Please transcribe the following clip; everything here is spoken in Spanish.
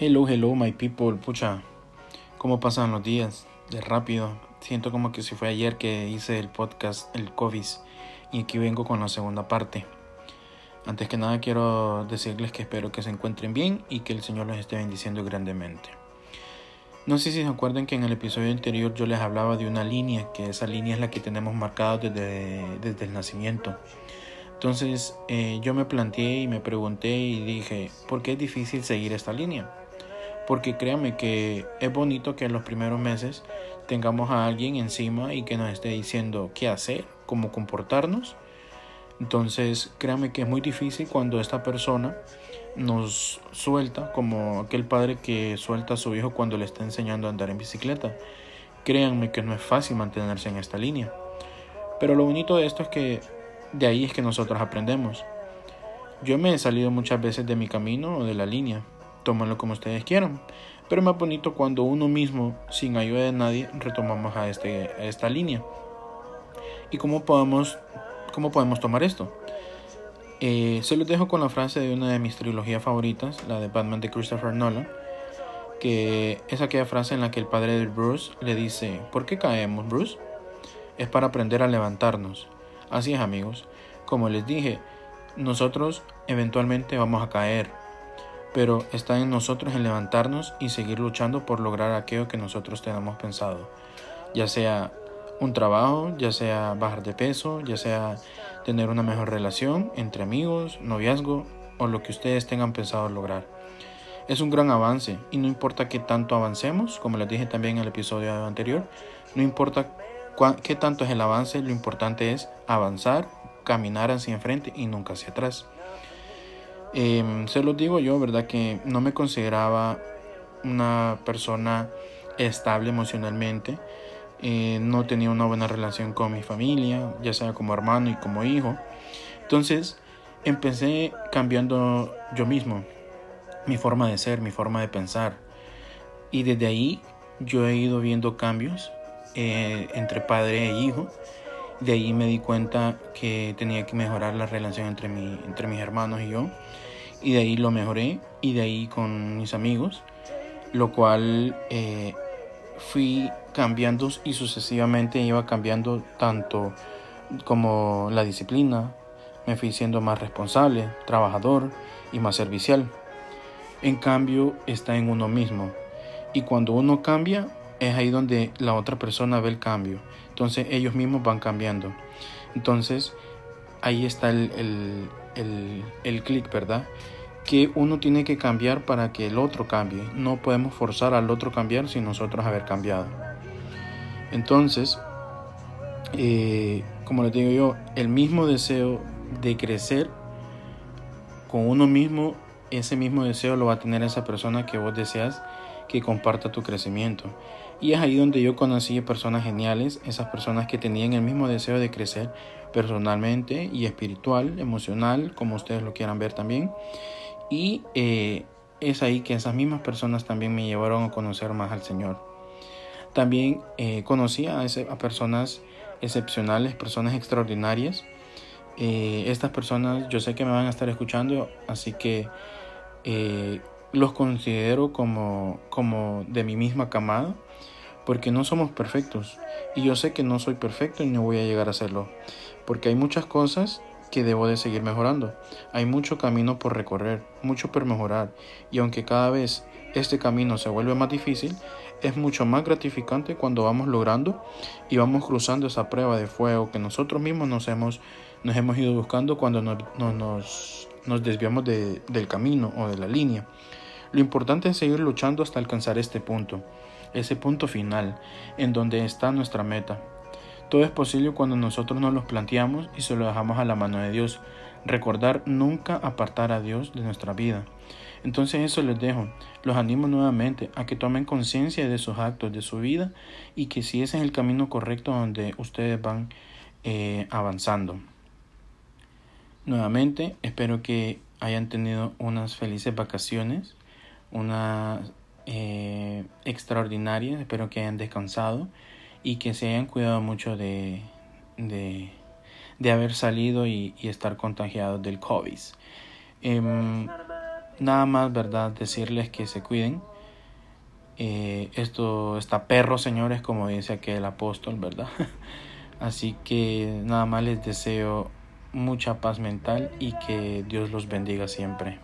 Hello, hello, my people. Pucha, ¿cómo pasan los días? De rápido. Siento como que si fue ayer que hice el podcast, el COVID, y aquí vengo con la segunda parte. Antes que nada quiero decirles que espero que se encuentren bien y que el Señor los esté bendiciendo grandemente. No sé si se acuerdan que en el episodio anterior yo les hablaba de una línea, que esa línea es la que tenemos marcada desde, desde el nacimiento. Entonces eh, yo me planteé y me pregunté y dije, ¿por qué es difícil seguir esta línea? Porque créanme que es bonito que en los primeros meses tengamos a alguien encima y que nos esté diciendo qué hacer, cómo comportarnos. Entonces créanme que es muy difícil cuando esta persona nos suelta, como aquel padre que suelta a su hijo cuando le está enseñando a andar en bicicleta. Créanme que no es fácil mantenerse en esta línea. Pero lo bonito de esto es que de ahí es que nosotros aprendemos. Yo me he salido muchas veces de mi camino o de la línea, tómenlo como ustedes quieran. Pero es más bonito cuando uno mismo, sin ayuda de nadie, retomamos a, este, esta línea. ¿Y cómo podemos, cómo podemos tomar esto? Eh, se los dejo con la frase de una de mis trilogías favoritas, la de Batman de Christopher Nolan, que es aquella frase en la que el padre de Bruce le dice, ¿por qué caemos, Bruce? Es para aprender a levantarnos. Así es, amigos. Como les dije, nosotros eventualmente vamos a caer, pero está en nosotros en levantarnos y seguir luchando por lograr aquello que nosotros tenemos pensado, ya sea un trabajo, ya sea bajar de peso, ya sea tener una mejor relación entre amigos, noviazgo o lo que ustedes tengan pensado lograr. Es un gran avance y no importa qué tanto avancemos, como les dije también en el episodio anterior, no importa qué tanto es el avance, lo importante es avanzar, caminar hacia enfrente y nunca hacia atrás. Em, se los digo yo, ¿verdad? Que no me consideraba una persona estable emocionalmente. Eh, no tenía una buena relación con mi familia, ya sea como hermano y como hijo. Entonces empecé cambiando yo mismo, mi forma de ser, mi forma de pensar. Y desde ahí yo he ido viendo cambios eh, entre padre e hijo. De ahí me di cuenta que tenía que mejorar la relación entre, mi, entre mis hermanos y yo y de ahí lo mejoré y de ahí con mis amigos, lo cual eh, fui cambiando y sucesivamente iba cambiando tanto como la disciplina, me fui siendo más responsable, trabajador y más servicial. En cambio está en uno mismo y cuando uno cambia es ahí donde la otra persona ve el cambio, entonces ellos mismos van cambiando. Entonces ahí está el, el, el, clic, ¿verdad? que uno tiene que cambiar para que el otro cambie. No podemos forzar al otro a cambiar sin nosotros haber cambiado. Entonces, eh, como les digo yo, el mismo deseo de crecer con uno mismo, ese mismo deseo lo va a tener esa persona que vos deseas que comparta tu crecimiento. Y es ahí donde yo conocí personas geniales, esas personas que tenían el mismo deseo de crecer personalmente y espiritual, emocional, como ustedes lo quieran ver también. Y eh, es ahí que esas mismas personas también me llevaron a conocer más al Señor. También eh, conocí a, a, personas excepcionales, personas extraordinarias. Eh, estas personas yo sé que me van a estar escuchando, así que los considero como, como de mi misma camada, porque no somos perfectos. Y yo sé que no soy perfecto y no voy a llegar a serlo, porque hay muchas cosas que debo de seguir mejorando. Hay mucho camino por recorrer, mucho por mejorar, y aunque cada vez este camino se vuelve más difícil, es mucho más gratificante cuando vamos logrando y vamos cruzando esa prueba de fuego que nosotros mismos nos hemos, nos hemos ido buscando cuando nos, nos, nos desviamos de, del camino o de la línea. Lo importante es seguir luchando hasta alcanzar este punto, ese punto final, en donde está nuestra meta. Todo es posible cuando nosotros nos los planteamos y se lo dejamos a la mano de Dios. Recordar nunca apartar a Dios de nuestra vida. Entonces eso les dejo. Los animo nuevamente a que tomen conciencia de sus actos, de su vida y que si ese es el camino correcto donde ustedes van eh, avanzando. Nuevamente espero que hayan tenido unas felices vacaciones, unas eh, extraordinarias, espero que hayan descansado y que se hayan cuidado mucho de, de, haber salido y, estar contagiados del COVID. Eh, nada más, ¿verdad? Decirles que se cuiden. Eh, esto está perro, señores, como dice aquel apóstol, ¿verdad? Así que nada más les deseo mucha paz mental y que Dios los bendiga siempre.